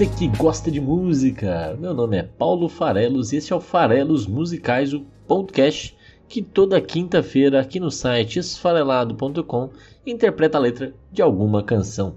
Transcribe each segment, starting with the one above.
Você que gosta de música! Meu nome é Paulo Farelos e esse é o Farelos Musicais, o podcast que toda quinta-feira aqui no site esfarelado.com interpreta a letra de alguma canção.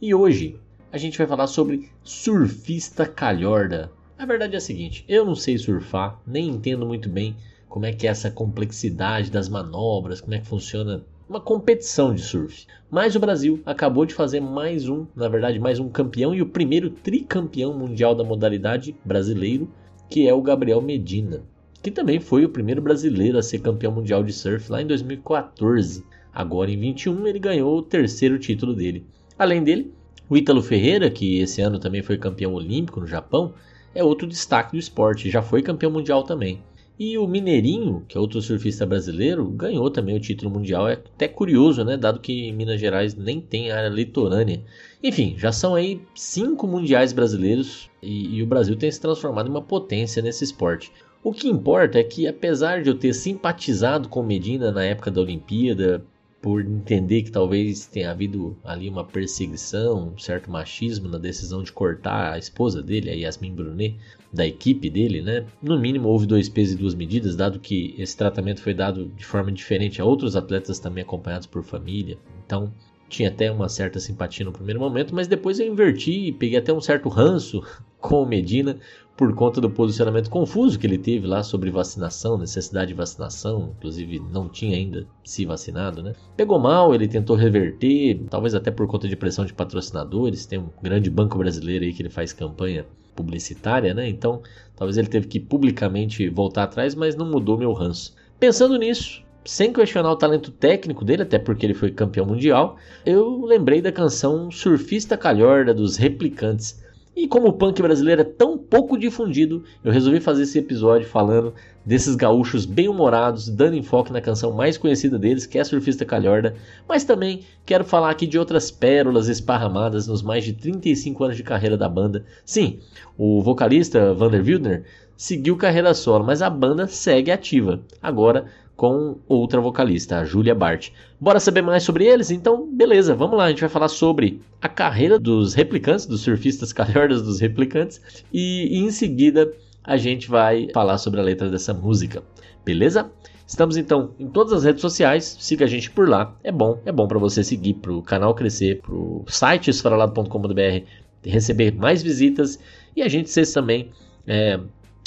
E hoje a gente vai falar sobre surfista calhorda. A verdade é a seguinte, eu não sei surfar, nem entendo muito bem como é que é essa complexidade das manobras, como é que funciona uma competição de surf. Mas o Brasil acabou de fazer mais um, na verdade, mais um campeão e o primeiro tricampeão mundial da modalidade brasileiro, que é o Gabriel Medina, que também foi o primeiro brasileiro a ser campeão mundial de surf lá em 2014. Agora em 21 ele ganhou o terceiro título dele. Além dele, o Ítalo Ferreira, que esse ano também foi campeão olímpico no Japão, é outro destaque do esporte, já foi campeão mundial também. E o Mineirinho, que é outro surfista brasileiro, ganhou também o título mundial. É até curioso, né? Dado que Minas Gerais nem tem área litorânea. Enfim, já são aí cinco mundiais brasileiros e, e o Brasil tem se transformado em uma potência nesse esporte. O que importa é que, apesar de eu ter simpatizado com Medina na época da Olimpíada, por entender que talvez tenha havido ali uma perseguição, um certo machismo na decisão de cortar a esposa dele, a Yasmin Brunet, da equipe dele, né? No mínimo houve dois pesos e duas medidas, dado que esse tratamento foi dado de forma diferente a outros atletas também acompanhados por família. Então, tinha até uma certa simpatia no primeiro momento, mas depois eu inverti e peguei até um certo ranço com o Medina por conta do posicionamento confuso que ele teve lá sobre vacinação, necessidade de vacinação, inclusive não tinha ainda se vacinado, né? Pegou mal, ele tentou reverter, talvez até por conta de pressão de patrocinadores, tem um grande banco brasileiro aí que ele faz campanha publicitária, né? Então, talvez ele teve que publicamente voltar atrás, mas não mudou meu ranço. Pensando nisso, sem questionar o talento técnico dele, até porque ele foi campeão mundial, eu lembrei da canção Surfista Calhorda dos Replicantes. E como o punk brasileiro é tão pouco difundido, eu resolvi fazer esse episódio falando desses gaúchos bem-humorados, dando enfoque na canção mais conhecida deles, que é Surfista Calhorda, mas também quero falar aqui de outras pérolas esparramadas nos mais de 35 anos de carreira da banda. Sim, o vocalista Vander Wildner seguiu carreira solo, mas a banda segue ativa, agora com outra vocalista, a Julia Bart. Bora saber mais sobre eles? Então, beleza, vamos lá. A gente vai falar sobre a carreira dos replicantes, dos surfistas calhordas dos replicantes, e em seguida a gente vai falar sobre a letra dessa música. Beleza? Estamos então em todas as redes sociais, siga a gente por lá. É bom, é bom para você seguir, para o canal crescer, para o site esfaralado.com.br receber mais visitas e a gente ser também é,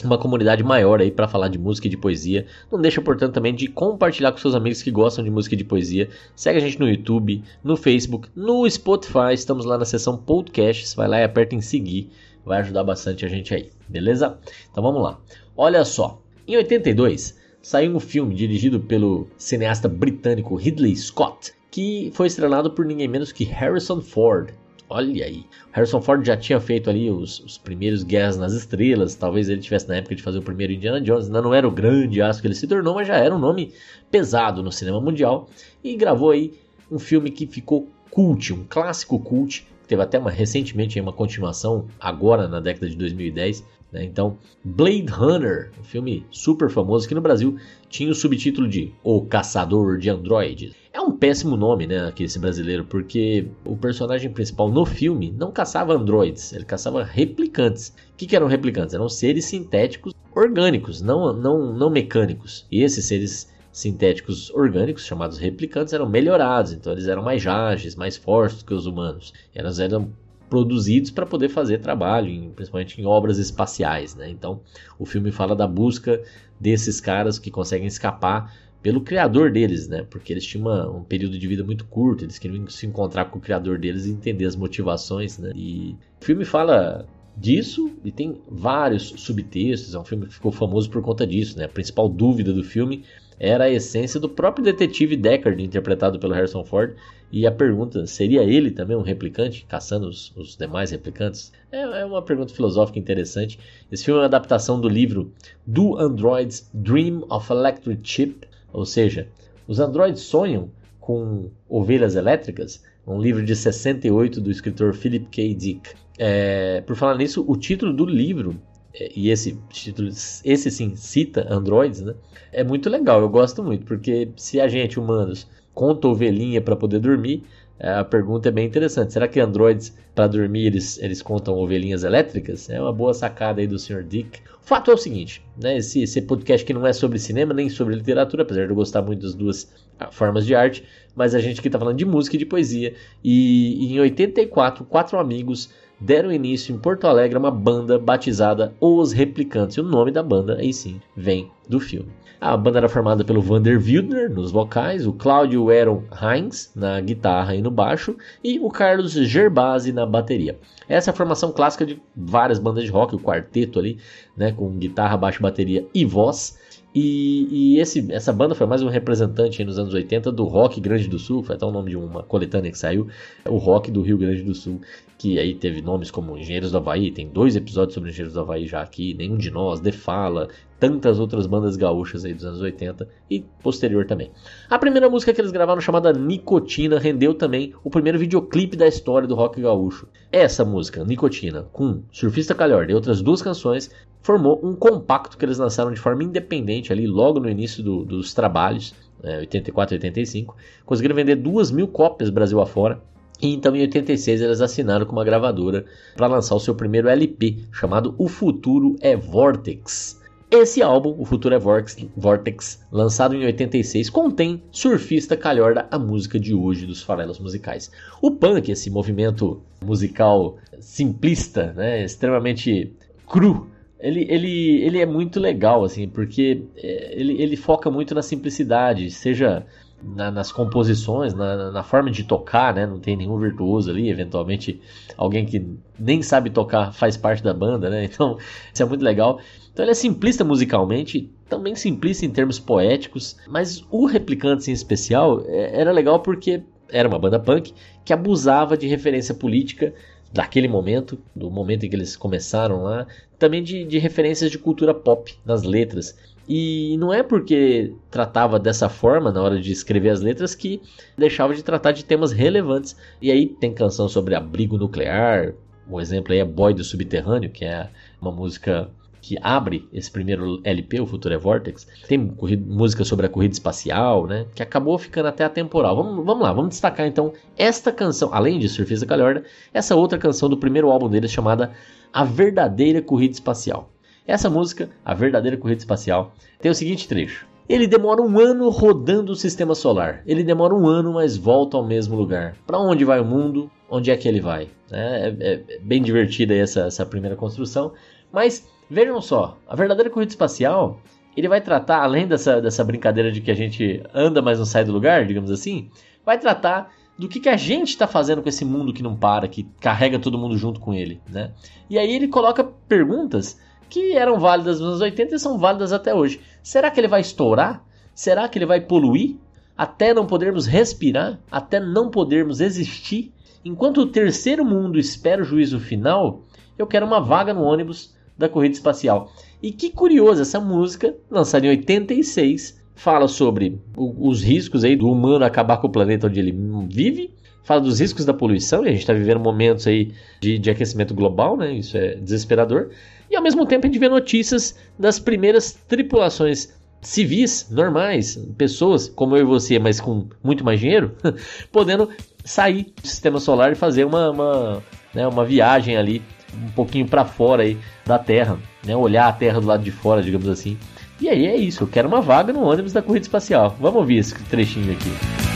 uma comunidade maior aí para falar de música e de poesia. Não deixa, portanto, também de compartilhar com seus amigos que gostam de música e de poesia. Segue a gente no YouTube, no Facebook, no Spotify. Estamos lá na seção podcasts. Vai lá e aperta em seguir. Vai ajudar bastante a gente aí, beleza? Então vamos lá. Olha só, em 82 saiu um filme dirigido pelo cineasta britânico Ridley Scott, que foi estrelado por ninguém menos que Harrison Ford. Olha aí. Harrison Ford já tinha feito ali os, os, primeiros Guerras nas Estrelas. Talvez ele tivesse na época de fazer o primeiro Indiana Jones. Ainda não era o grande astro que ele se tornou, mas já era um nome pesado no cinema mundial. E gravou aí um filme que ficou cult, um clássico cult. Teve até uma, recentemente uma continuação, agora na década de 2010. Né? Então, Blade Runner, um filme super famoso que no Brasil tinha o subtítulo de O Caçador de Androides. É um péssimo nome, né, aqui esse brasileiro, porque o personagem principal no filme não caçava androides, ele caçava replicantes. O que, que eram replicantes? Eram seres sintéticos orgânicos, não, não, não mecânicos. E esses seres sintéticos orgânicos, chamados replicantes, eram melhorados, então eles eram mais ágeis, mais fortes que os humanos. Elas eram produzidos para poder fazer trabalho, em, principalmente em obras espaciais. Né? Então, o filme fala da busca desses caras que conseguem escapar pelo criador deles, né? Porque eles tinham uma, um período de vida muito curto, eles queriam se encontrar com o criador deles e entender as motivações, né? E o filme fala disso e tem vários subtextos, é um filme que ficou famoso por conta disso, né? A principal dúvida do filme era a essência do próprio detetive Deckard, interpretado pelo Harrison Ford, E a pergunta, seria ele também um replicante, caçando os, os demais replicantes? É, é, uma pergunta filosófica interessante. Esse filme é uma adaptação do livro Do Androids Dream of Electric Chip, ou seja, os androides sonham com ovelhas elétricas, um livro de 68 do escritor Philip K. Dick. É, por falar nisso, o título do livro é, e esse título, esse sim, cita androids, né? É muito legal, eu gosto muito, porque se a gente, humanos, conta ovelhinha para poder dormir, a pergunta é bem interessante. Será que androids, para dormir, eles, eles contam ovelhinhas elétricas? É uma boa sacada aí do Sr. Dick. O fato é o seguinte, né? Esse, esse podcast que não é sobre cinema nem sobre literatura, apesar de eu gostar muito das duas ah, formas de arte, mas a gente aqui está falando de música e de poesia. E, e em 84, quatro amigos deram início em Porto Alegre a uma banda batizada Os Replicantes. E o nome da banda, aí sim, vem do filme. A banda era formada pelo Vander Wildner nos vocais, o Cláudio Aaron Heinz na guitarra e no baixo e o Carlos Gerbasi na bateria. Essa é a formação clássica de várias bandas de rock, o quarteto ali, né, com guitarra, baixo, bateria e voz. E, e esse, essa banda foi mais um representante nos anos 80 do rock Grande do Sul, foi até o nome de uma coletânea que saiu, o rock do Rio Grande do Sul, que aí teve nomes como Engenheiros do Havaí, tem dois episódios sobre Engenheiros do Havaí já aqui, Nenhum de Nós, The Fala, tantas outras bandas gaúchas aí dos anos 80 e posterior também. A primeira música que eles gravaram, chamada Nicotina, rendeu também o primeiro videoclipe da história do rock gaúcho. Essa música, Nicotina, com Surfista Calhorda e outras duas canções, formou um compacto que eles lançaram de forma independente ali logo no início do, dos trabalhos, é, 84 e 85. Conseguiram vender duas mil cópias Brasil afora. E então em 86 eles assinaram com uma gravadora para lançar o seu primeiro LP, chamado O Futuro é Vortex. Esse álbum, O Futuro é Vortex, lançado em 86, contém Surfista Calhorda, a música de hoje dos farelos musicais. O punk, esse movimento musical simplista, né, extremamente cru, ele, ele, ele é muito legal, assim, porque é, ele, ele foca muito na simplicidade, seja na, nas composições, na, na, forma de tocar, né? Não tem nenhum virtuoso ali, eventualmente alguém que nem sabe tocar faz parte da banda, né? Então, isso é muito legal. Então ele é simplista musicalmente, também simplista em termos poéticos, mas o Replicantes em especial é, era legal porque era uma banda punk que abusava de referência política daquele momento, do momento em que eles começaram lá, também de, de referências de cultura pop nas letras. E não é porque tratava dessa forma na hora de escrever as letras que deixava de tratar de temas relevantes. E aí tem canção sobre abrigo nuclear, um exemplo aí é Boy do Subterrâneo, que é uma música que abre esse primeiro LP, o Future Vortex, tem música sobre a corrida espacial, né? Que acabou ficando até atemporal. Vamos, vamos lá, vamos destacar então esta canção, além de Surfista Calhorda, essa outra canção do primeiro álbum deles chamada A Verdadeira Corrida Espacial. Essa música, A Verdadeira Corrida Espacial, tem o seguinte trecho. Ele demora um ano rodando o sistema solar. Ele demora um ano, mas volta ao mesmo lugar. Para onde vai o mundo? Onde é que ele vai? É, é, é bem divertida essa, essa primeira construção. Mas vejam só, a verdadeira corrida espacial, ele vai tratar, além dessa, dessa brincadeira de que a gente anda, mas não sai do lugar, digamos assim, vai tratar do que, que a gente está fazendo com esse mundo que não para, que carrega todo mundo junto com ele, né? E aí ele coloca perguntas que eram válidas nos anos 80 e são válidas até hoje. Será que ele vai estourar? Será que ele vai poluir? Até não podermos respirar? Até não podermos existir? Enquanto o terceiro mundo espera o juízo final, eu quero uma vaga no ônibus da corrida espacial. E que curioso, essa música, lançada em 86, fala sobre os riscos aí do humano acabar com o planeta onde ele vive, fala dos riscos da poluição, e a gente está vivendo momentos aí de, de aquecimento global, né? Isso é desesperador. E ao mesmo tempo a gente vê notícias das primeiras tripulações civis, normais, pessoas como eu e você, mas com muito mais dinheiro, podendo sair do sistema solar e fazer uma, uma, né, uma viagem ali um pouquinho para fora aí da Terra, né, olhar a Terra do lado de fora, digamos assim. E aí é isso, eu quero uma vaga no ônibus da corrida espacial. Vamos ouvir esse trechinho aqui.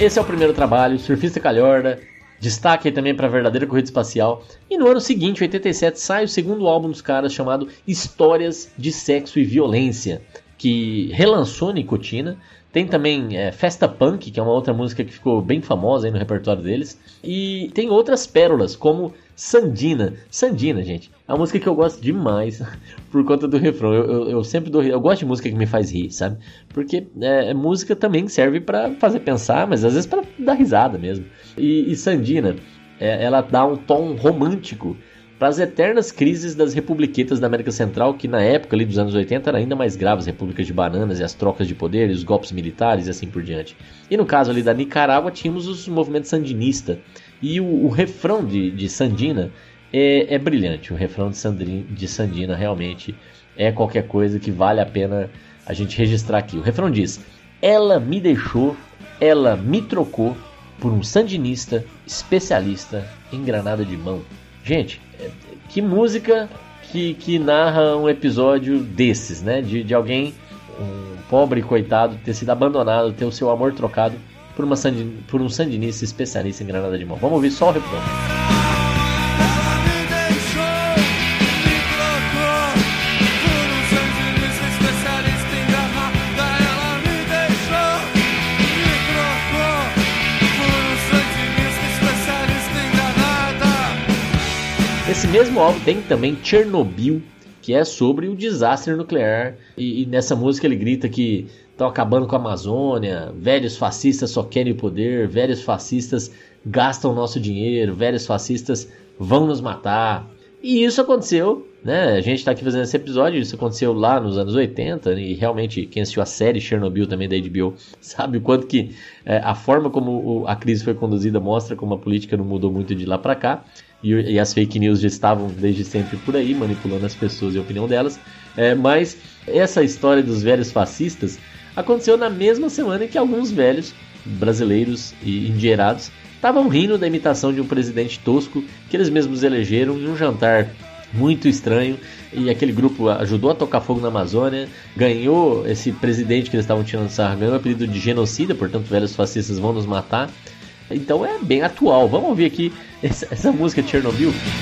Esse é o primeiro trabalho, Surfista Calhorda. Destaque também para a verdadeira corrida espacial. E no ano seguinte, 87, sai o segundo álbum dos caras chamado Histórias de Sexo e Violência, que relançou Nicotina, Tem também é, Festa Punk, que é uma outra música que ficou bem famosa no repertório deles. E tem outras pérolas, como Sandina. Sandina, gente, é uma música que eu gosto demais por conta do refrão. Eu, eu, eu sempre dou, eu gosto de música que me faz rir, sabe? Porque é, música também serve para fazer pensar, mas às vezes para dar risada mesmo. E, e Sandina, é, ela dá um tom romântico para as eternas crises das republiquetas da América Central, que na época ali dos anos 80 eram ainda mais graves, repúblicas de bananas e as trocas de poder, e os golpes militares e assim por diante. E no caso ali da Nicarágua tínhamos os movimentos sandinistas. E o, o refrão de, de Sandina é, é, brilhante. O refrão de, Sandri, de Sandina realmente é qualquer coisa que vale a pena a gente registrar aqui. O refrão diz: Ela me deixou, ela me trocou por um sandinista especialista em granada de mão. Gente, que música que, que narra um episódio desses, né? De, de alguém, um pobre coitado, ter sido abandonado, ter o seu amor trocado por, uma por um sandinista especialista em granada de mão. Vamos ouvir só o refrão. Esse mesmo álbum tem também Chernobyl, que é sobre o desastre nuclear. E, e nessa música ele grita que estão acabando com a Amazônia, velhos fascistas só querem o poder, velhos fascistas gastam nosso dinheiro, velhos fascistas vão nos matar. E isso aconteceu, né? A gente está aqui fazendo esse episódio, isso aconteceu lá nos anos 80, e realmente quem assistiu a série Chernobyl também da HBO sabe o quanto que é, a forma como a crise foi conduzida mostra como a política não mudou muito de lá para cá e, e, as fake news já estavam desde sempre por aí, manipulando as pessoas e a opinião delas. É, mas essa história dos velhos fascistas aconteceu na mesma semana em que alguns velhos brasileiros e endinheirados estavam rindo da imitação de um presidente tosco que eles mesmos elegeram em um jantar muito estranho e aquele grupo ajudou a tocar fogo na Amazônia, ganhou esse presidente que eles estavam tirando sarro, ganhou o apelido de genocida, portanto velhos fascistas vão nos matar. Então é bem atual. Vamos ouvir aqui essa, essa música de Chernobyl. E.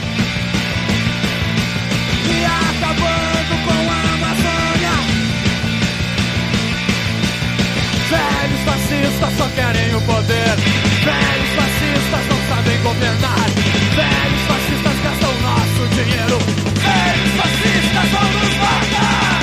Velhos fascistas só querem o poder. Velhos fascistas não sabem governar. Velhos fascistas gastam nosso dinheiro. Velhos fascistas vão nos matar.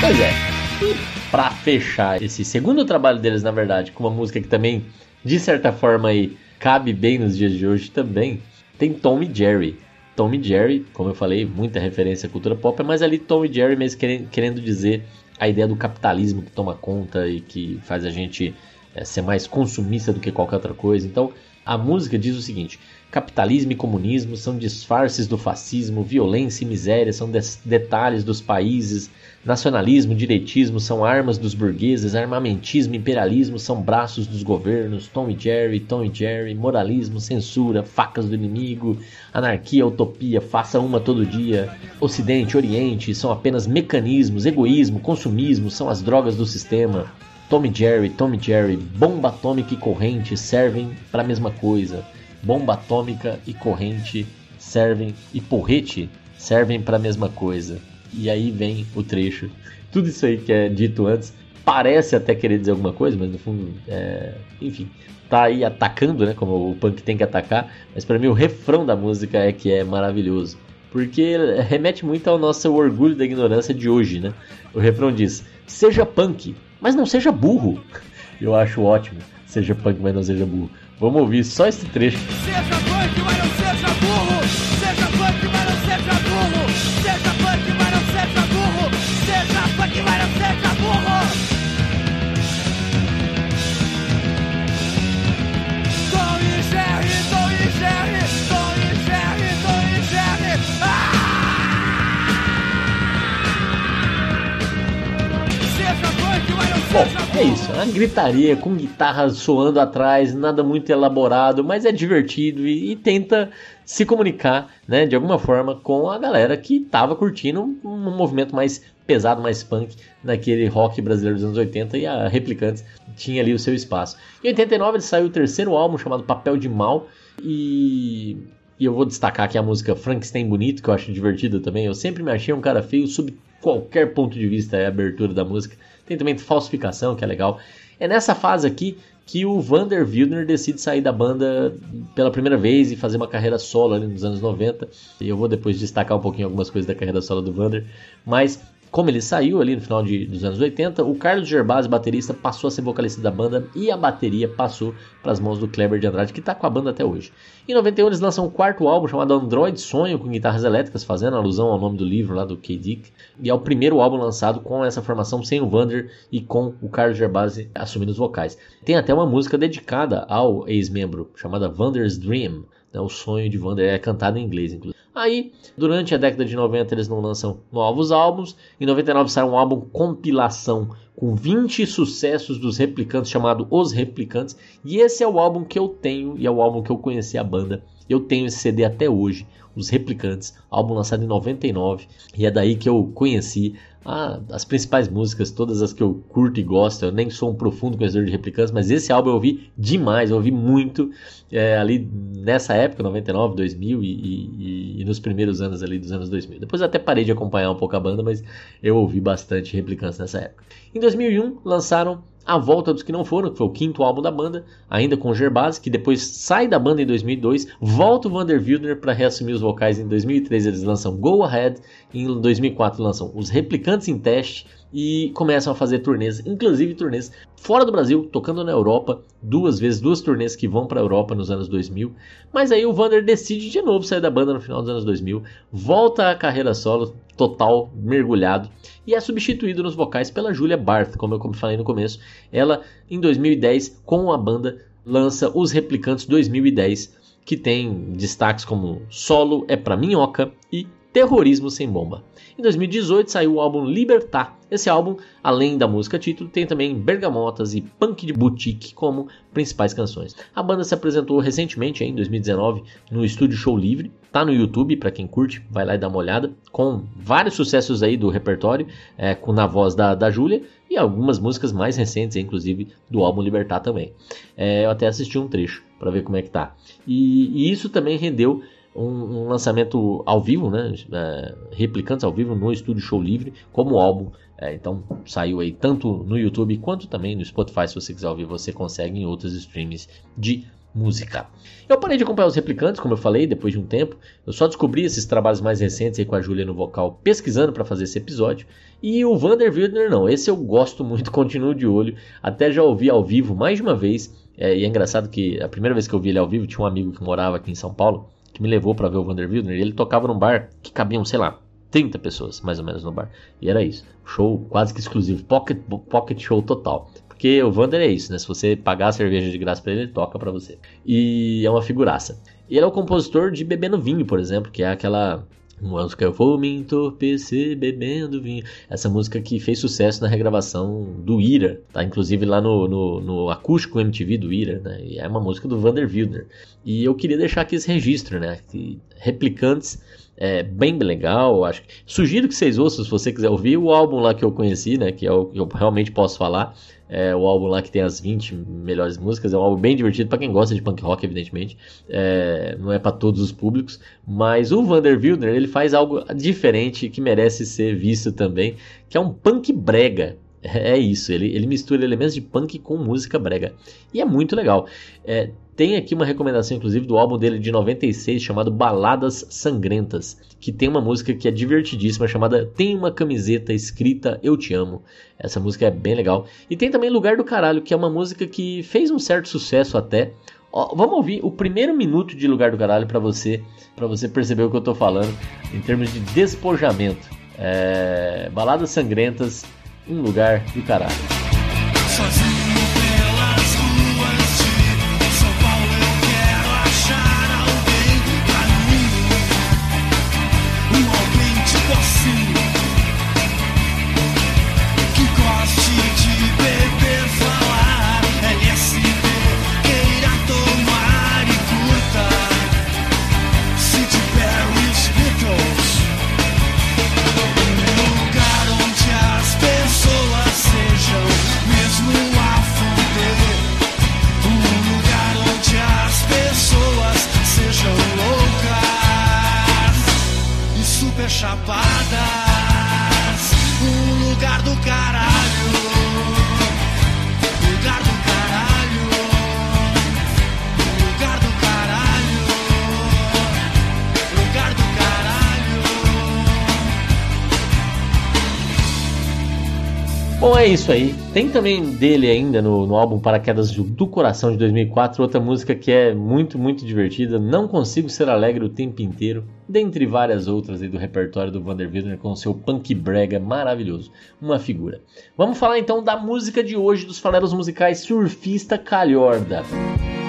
Pois é para fechar esse segundo trabalho deles, na verdade, com uma música que também, de certa forma, aí, cabe bem nos dias de hoje também, tem Tom e Jerry. Tom e Jerry, como eu falei, muita referência à cultura pop, mas ali Tom e Jerry mesmo querendo, dizer a ideia do capitalismo que toma conta e que faz a gente é, ser mais consumista do que qualquer outra coisa. Então, a música diz o seguinte: capitalismo e comunismo são disfarces do fascismo, violência e miséria são detalhes dos países Nacionalismo, direitismo são armas dos burgueses, armamentismo, imperialismo são braços dos governos, Tom e Jerry, Tom e Jerry, moralismo, censura, facas do inimigo, anarquia, utopia, faça uma todo dia. Ocidente, Oriente são apenas mecanismos, egoísmo, consumismo são as drogas do sistema. Tom e Jerry, Tom e Jerry, bomba atômica e corrente servem para a mesma coisa. Bomba atômica e corrente servem e porrete servem para a mesma coisa e aí vem o trecho. Tudo isso aí que é dito antes parece até querer dizer alguma coisa, mas no fundo, é... enfim, tá aí atacando, né? Como o punk tem que atacar. Mas para mim o refrão da música é que é maravilhoso, porque remete muito ao nosso orgulho da ignorância de hoje, né? O refrão diz: seja punk, mas não seja burro. Eu acho ótimo. Seja punk, mas não seja burro. Vamos ouvir só esse trecho. Seja punk, mas não seja burro. Bom, é isso, é uma gritaria com guitarra soando atrás, nada muito elaborado, mas é divertido e, e tenta se comunicar, né, de alguma forma com a galera que estava curtindo um, um, movimento mais pesado, mais punk naquele rock brasileiro dos anos 80 e a Replicantes tinha ali o seu espaço. Em 89 ele saiu o terceiro álbum chamado Papel de Mal e, e eu vou destacar aqui a música Frankenstein Bonito, que eu acho divertida também. Eu sempre me achei um cara feio sob qualquer ponto de vista, é a abertura da música. Tem também falsificação, que é legal. É nessa fase aqui que o Vander Wildner decide sair da banda pela primeira vez e fazer uma carreira solo ali nos anos 90. E eu vou depois destacar um pouquinho algumas coisas da carreira solo do Vander. Mas como ele saiu ali no final de, dos anos 80, o Carlos Gerbasi, baterista, passou a ser vocalista da banda e a bateria passou para as mãos do Kleber de Andrade, que está com a banda até hoje. Em 91 eles lançam um quarto álbum chamado Android Sonho, com guitarras elétricas, fazendo alusão ao nome do livro lá do K. Dick. E é o primeiro álbum lançado com essa formação sem o Vander e com o Carlos Gerbasi assumindo os vocais. Tem até uma música dedicada ao ex-membro, chamada Vander's Dream. Né, o sonho de Vander é cantado em inglês, inclusive. Aí, durante a década de 90, eles não lançam novos álbuns. Em 99 sai um álbum compilação com 20 sucessos dos replicantes chamado Os Replicantes. E esse é o álbum que eu tenho e é o álbum que eu conheci a banda. Eu tenho esse CD até hoje, Os Replicantes, álbum lançado em 99. E é daí que eu conheci ah, as principais músicas, todas as que eu curto e gosto. Eu nem sou um profundo conhecedor de replicantes, mas esse álbum eu ouvi demais, eu ouvi muito é, ali nessa época, 99, 2000 e, e, e, nos primeiros anos ali dos anos 2000. Depois eu até parei de acompanhar um pouco a banda, mas eu ouvi bastante replicantes nessa época. Em 2001 lançaram a Volta dos Que Não Foram, que foi o quinto álbum da banda, ainda com Gerbasi, que depois sai da banda em 2002, volta o Vander Wildner para reassumir os vocais em 2003, eles lançam Go Ahead, em 2004 lançam Os Replicantes em Teste, e começam a fazer turnês, inclusive turnês fora do Brasil, tocando na Europa, duas vezes, duas turnês que vão para a Europa nos anos 2000. Mas aí o Vander decide de novo sair da banda no final dos anos 2000, volta à carreira solo, total, mergulhado, e é substituído nos vocais pela Julia Barth, como eu falei no começo. Ela, em 2010, com a banda, lança Os Replicantes 2010, que tem destaques como Solo é pra Minhoca e Terrorismo Sem Bomba. Em 2018 saiu o álbum Libertar. Esse álbum, além da música título, tem também Bergamotas e Punk de Boutique como principais canções. A banda se apresentou recentemente, em 2019, no Estúdio Show Livre. Tá no YouTube, para quem curte, vai lá e dá uma olhada. Com vários sucessos aí do repertório, é, com na voz da, da Júlia e algumas músicas mais recentes, inclusive do álbum Libertar também. É, eu até assisti um trecho para ver como é que tá. E, e isso também rendeu um, um, lançamento ao vivo, né? É, replicantes ao vivo no Estúdio Show Livre, como álbum. É, então saiu aí tanto no YouTube quanto também no Spotify. Se você quiser ouvir, você consegue em outros streams de música. Eu parei de acompanhar os replicantes, como eu falei, depois de um tempo. Eu só descobri esses trabalhos mais recentes aí com a Julia no vocal, pesquisando para fazer esse episódio. E o Vander Wildner não, esse eu gosto muito, continuo de olho. Até já ouvi ao vivo mais de uma vez. É, e é engraçado que a primeira vez que eu vi ele ao vivo, tinha um amigo que morava aqui em São Paulo que me levou para ver o Vander Wildner, ele tocava num bar que cabiam, sei lá, 30 pessoas, mais ou menos, no bar. E era isso. Show quase que exclusivo. Pocket, pocket show total. Porque o Vander é isso, né? Se você pagar a cerveja de graça para ele, ele toca para você. E é uma figuraça. E ele é o compositor de Bebendo Vinho, por exemplo, que é aquela música vou me entorpecer bebendo vinho. Essa música que fez sucesso na regravação do Ira, tá? Inclusive lá no, no, no acústico MTV do Ira, né? E é uma música do Vander Wildner. E eu queria deixar aqui esse registro, né? Que replicantes é bem legal, acho. Sugiro que vocês ouçam, se você quiser ouvir o álbum lá que eu conheci, né? Que é eu realmente posso falar. É o álbum lá que tem as 20 melhores músicas. É um álbum bem divertido para quem gosta de punk rock, evidentemente. É, não é para todos os públicos. Mas o Vander Wildner, ele faz algo diferente que merece ser visto também, que é um punk brega. É isso, ele, ele mistura elementos de punk com música brega. E é muito legal. É, tem aqui uma recomendação, inclusive, do álbum dele de 96, chamado Baladas Sangrentas, que tem uma música que é divertidíssima, chamada Tem uma camiseta escrita Eu Te Amo. Essa música é bem legal. E tem também Lugar do Caralho, que é uma música que fez um certo sucesso até. Ó, vamos ouvir o primeiro minuto de Lugar do Caralho para você, para você perceber o que eu tô falando em termos de despojamento. É... Baladas Sangrentas, um lugar do caralho. Isso aí. Tem também dele ainda no, no álbum Paraquedas do Coração de 2004, outra música que é muito, muito divertida. Não consigo ser alegre o tempo inteiro, dentre várias outras aí do repertório do Vander Wildner com seu punk brega maravilhoso. Uma figura. Vamos falar então da música de hoje dos farelos musicais Surfista Calhorda. Música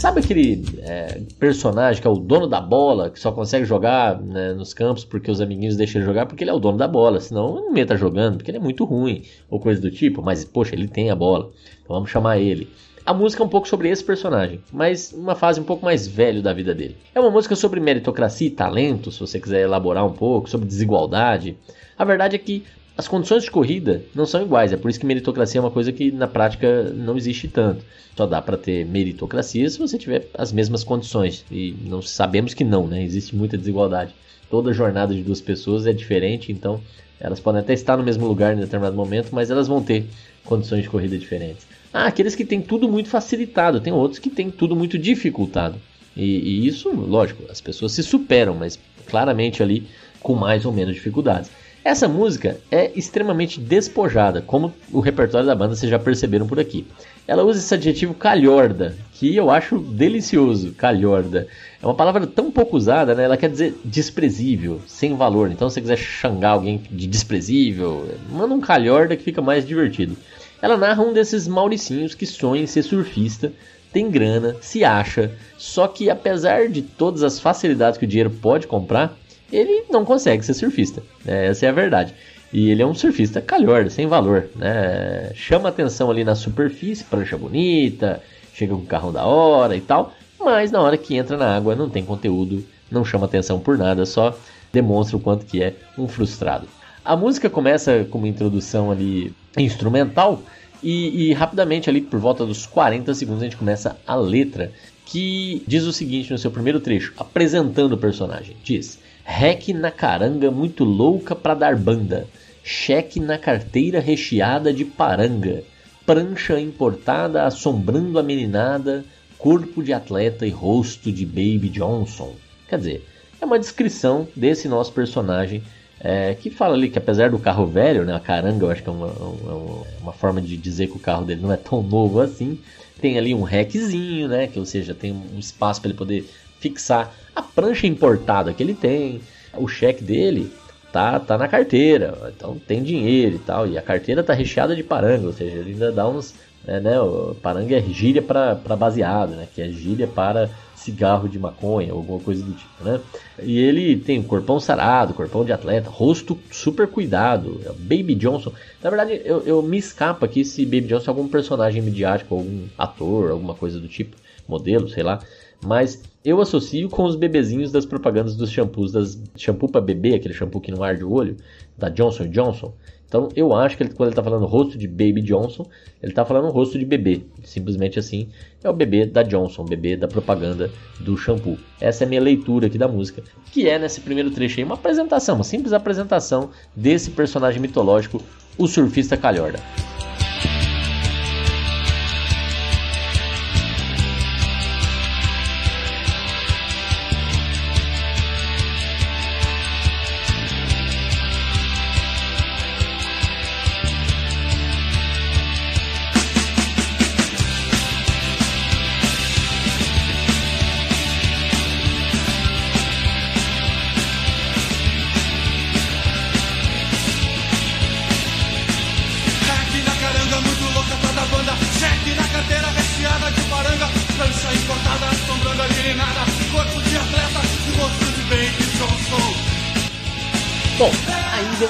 Sabe aquele é, personagem que é o dono da bola, que só consegue jogar né, nos campos porque os amiguinhos deixam ele jogar porque ele é o dono da bola, senão não ia estar jogando porque ele é muito ruim ou coisa do tipo, mas poxa, ele tem a bola, então vamos chamar ele. A música é um pouco sobre esse personagem, mas uma fase um pouco mais velho da vida dele. É uma música sobre meritocracia e talento, se você quiser elaborar um pouco, sobre desigualdade. A verdade é que as condições de corrida não são iguais, é por isso que meritocracia é uma coisa que na prática não existe tanto. Só dá para ter meritocracia se você tiver as mesmas condições. E não sabemos que não, né? Existe muita desigualdade. Toda jornada de duas pessoas é diferente, então elas podem até estar no mesmo lugar em determinado momento, mas elas vão ter condições de corrida diferentes. Ah, aqueles que têm tudo muito facilitado, tem outros que têm tudo muito dificultado. E, e isso, lógico, as pessoas se superam, mas claramente ali com mais ou menos dificuldades. Essa música é extremamente despojada, como o repertório da banda vocês já perceberam por aqui. Ela usa esse adjetivo calhorda, que eu acho delicioso, calhorda. É uma palavra tão pouco usada, né? Ela quer dizer desprezível, sem valor. Então, se você quiser xangar alguém de desprezível, manda um calhorda que fica mais divertido. Ela narra um desses mauricinhos que sonha em ser surfista, tem grana, se acha, só que apesar de todas as facilidades que o dinheiro pode comprar, ele não consegue ser surfista. Né? Essa é a verdade. E ele é um surfista calhorda, sem valor. Né? Chama atenção ali na superfície, prancha bonita, chega com carro da hora e tal. Mas na hora que entra na água não tem conteúdo, não chama atenção por nada, só demonstra o quanto que é um frustrado. A música começa com uma introdução ali instrumental e, e, rapidamente ali por volta dos 40 segundos a gente começa a letra que diz o seguinte no seu primeiro trecho, apresentando o personagem. Diz: Rec na caranga muito louca pra dar banda. Cheque na carteira recheada de paranga. Prancha importada assombrando a meninada. Corpo de atleta e rosto de Baby Johnson. Quer dizer, é uma descrição desse nosso personagem é, que fala ali que apesar do carro velho, né, a caranga eu acho que é uma, uma, uma, forma de dizer que o carro dele não é tão novo assim, tem ali um requezinho, né, que ou seja, tem um espaço para ele poder fixar a prancha importada que ele tem, o cheque dele tá, tá na carteira, então tem dinheiro e tal, e a carteira tá recheada de paranga, ou seja, ele ainda dá uns. É, né, o paranga é gíria para baseado, né, que é gíria para cigarro de maconha, alguma coisa do tipo, né? E ele tem um corpão sarado, corpão de atleta, rosto super cuidado, é Baby Johnson. Na verdade, eu, eu me escapa aqui se Baby Johnson é algum personagem midiático, algum ator, alguma coisa do tipo, modelo, sei lá mas eu associo com os bebezinhos das propagandas dos shampoos, das shampoo para bebê, aquele shampoo que não arde o olho, da Johnson Johnson. Então eu acho que ele, quando ele está falando rosto de Baby Johnson, ele está falando rosto de bebê. Simplesmente assim, é o bebê da Johnson, bebê da propaganda do shampoo. Essa é a minha leitura aqui da música, que é nesse primeiro trecho aí uma apresentação, uma simples apresentação desse personagem mitológico, o surfista calhorda.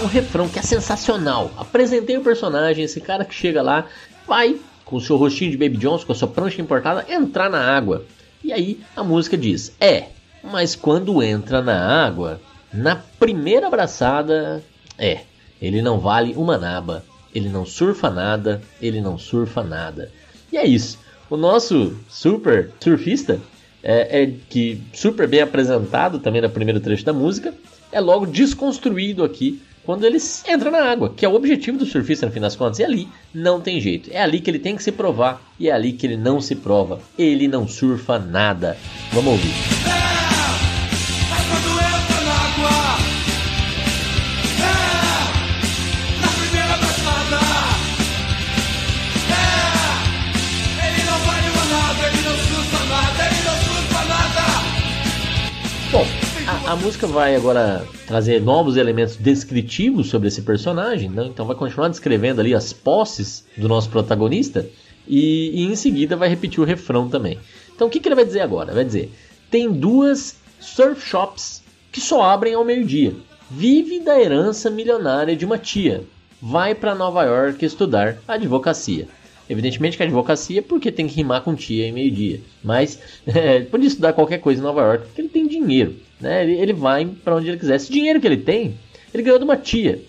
Refrão que é sensacional. Apresentei o personagem, esse cara que chega lá, vai com o seu rostinho de Baby Johnson, com a sua prancha importada, entrar na água. E aí a música diz: É, mas quando entra na água, na primeira abraçada, é, ele não vale uma naba, ele não surfa nada, ele não surfa nada. E é isso. O nosso super surfista é, é que super bem apresentado também no primeiro trecho da música, é logo desconstruído aqui quando ele entra na água, que é o objetivo do surfista no fim das contas. E ali não tem jeito. É ali que ele tem que se provar e é ali que ele não se prova. Ele não surfa nada. Vamos ouvir. Bom, a, música vai agora trazer novos elementos descritivos sobre esse personagem, né? então vai continuar descrevendo ali as posses do nosso protagonista e, e, em seguida vai repetir o refrão também. Então o que, que ele vai dizer agora? Vai dizer: tem duas surf shops que só abrem ao meio-dia. Vive da herança milionária de uma tia. Vai para Nova York estudar advocacia. Evidentemente que advocacia, porque tem que rimar com tia e meio-dia. Mas é, pode estudar qualquer coisa em Nova York, porque ele tem dinheiro. Né? Ele, ele vai para onde ele quiser. Esse dinheiro que ele tem, ele ganhou de uma tia.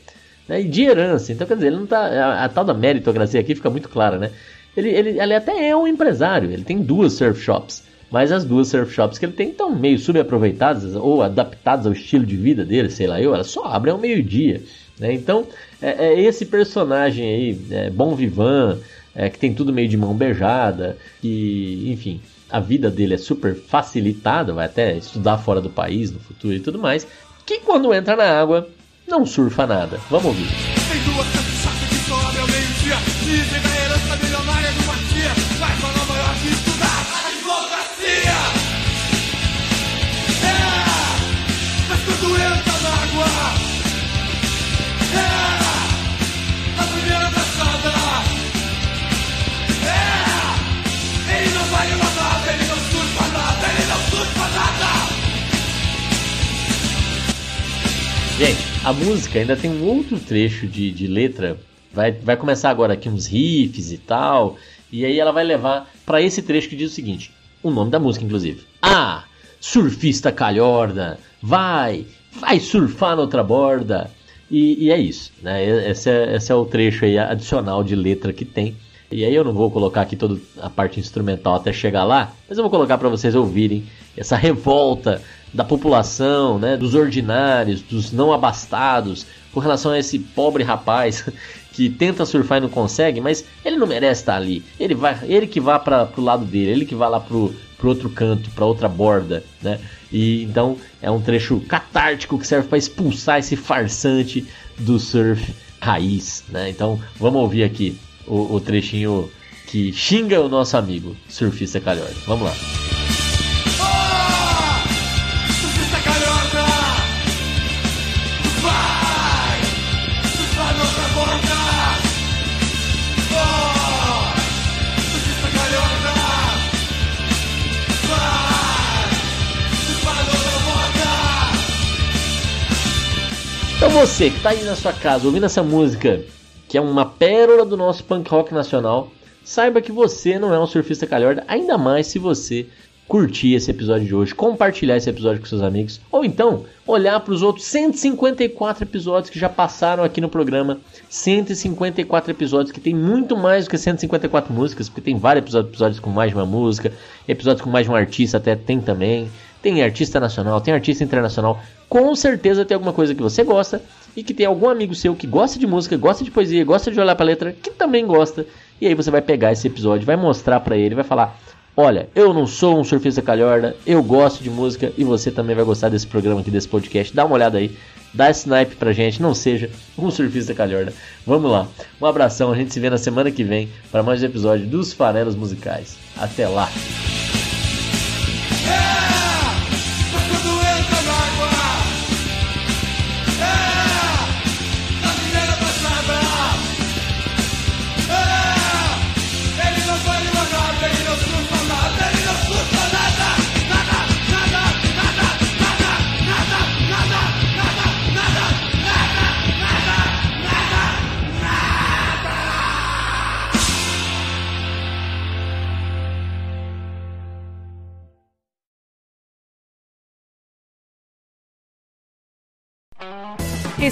Né? E de herança. Então, quer dizer, ele não tá. A, a tal da meritocracia aqui fica muito clara, né? Ele, ele, ele até é um empresário, ele tem duas surf shops. Mas as duas surf shops que ele tem estão meio subaproveitadas ou adaptadas ao estilo de vida dele, sei lá eu, elas só abrem ao meio-dia. Né? Então, é, é, esse personagem aí, é, Bom Vivan, é, que tem tudo meio de mão beijada, que, enfim, a vida dele é super facilitada, vai até estudar fora do país no futuro e tudo mais, que quando entra na água não surfa nada. Vamos ouvir. Tem duas Gente, a música ainda tem um outro trecho de, de letra. Vai, vai começar agora aqui uns riffs e tal. E aí ela vai levar para esse trecho que diz o seguinte: o nome da música, inclusive. Ah, surfista calhorda, vai, vai surfar na outra borda. E, e é isso, né? Esse é, esse é o trecho aí adicional de letra que tem. E aí eu não vou colocar aqui toda a parte instrumental até chegar lá, mas eu vou colocar para vocês ouvirem essa revolta da população, né, dos ordinários, dos não abastados, com relação a esse pobre rapaz que tenta surfar e não consegue, mas ele não merece estar ali. Ele vai, ele que vá para pro lado dele, ele que vá lá pro, outro canto, para outra borda, né? E então é um trecho catártico que serve para expulsar esse farsante do surf raiz, né? Então vamos ouvir aqui o, o trechinho que xinga o nosso amigo surfista calhorda. Vamos lá. Você que está aí na sua casa ouvindo essa música que é uma pérola do nosso punk rock nacional, saiba que você não é um surfista calhorda, ainda mais se você curtir esse episódio de hoje, compartilhar esse episódio com seus amigos, ou então olhar para os outros 154 episódios que já passaram aqui no programa. 154 episódios que tem muito mais do que 154 músicas, porque tem vários episódios, episódios com mais de uma música, episódios com mais de um artista até tem também. Tem artista nacional, tem artista internacional. Com certeza tem alguma coisa que você gosta e que tem algum amigo seu que gosta de música, gosta de poesia, gosta de olhar para letra, que também gosta. E aí você vai pegar esse episódio, vai mostrar para ele, vai falar: "Olha, eu não sou um surfista calhorda, eu gosto de música e você também vai gostar desse programa aqui desse podcast. Dá uma olhada aí, dá snipe pra gente, não seja um surfista calhorda. Vamos lá. Um abração, a gente se vê na semana que vem para mais um episódio dos Farelos Musicais. Até lá.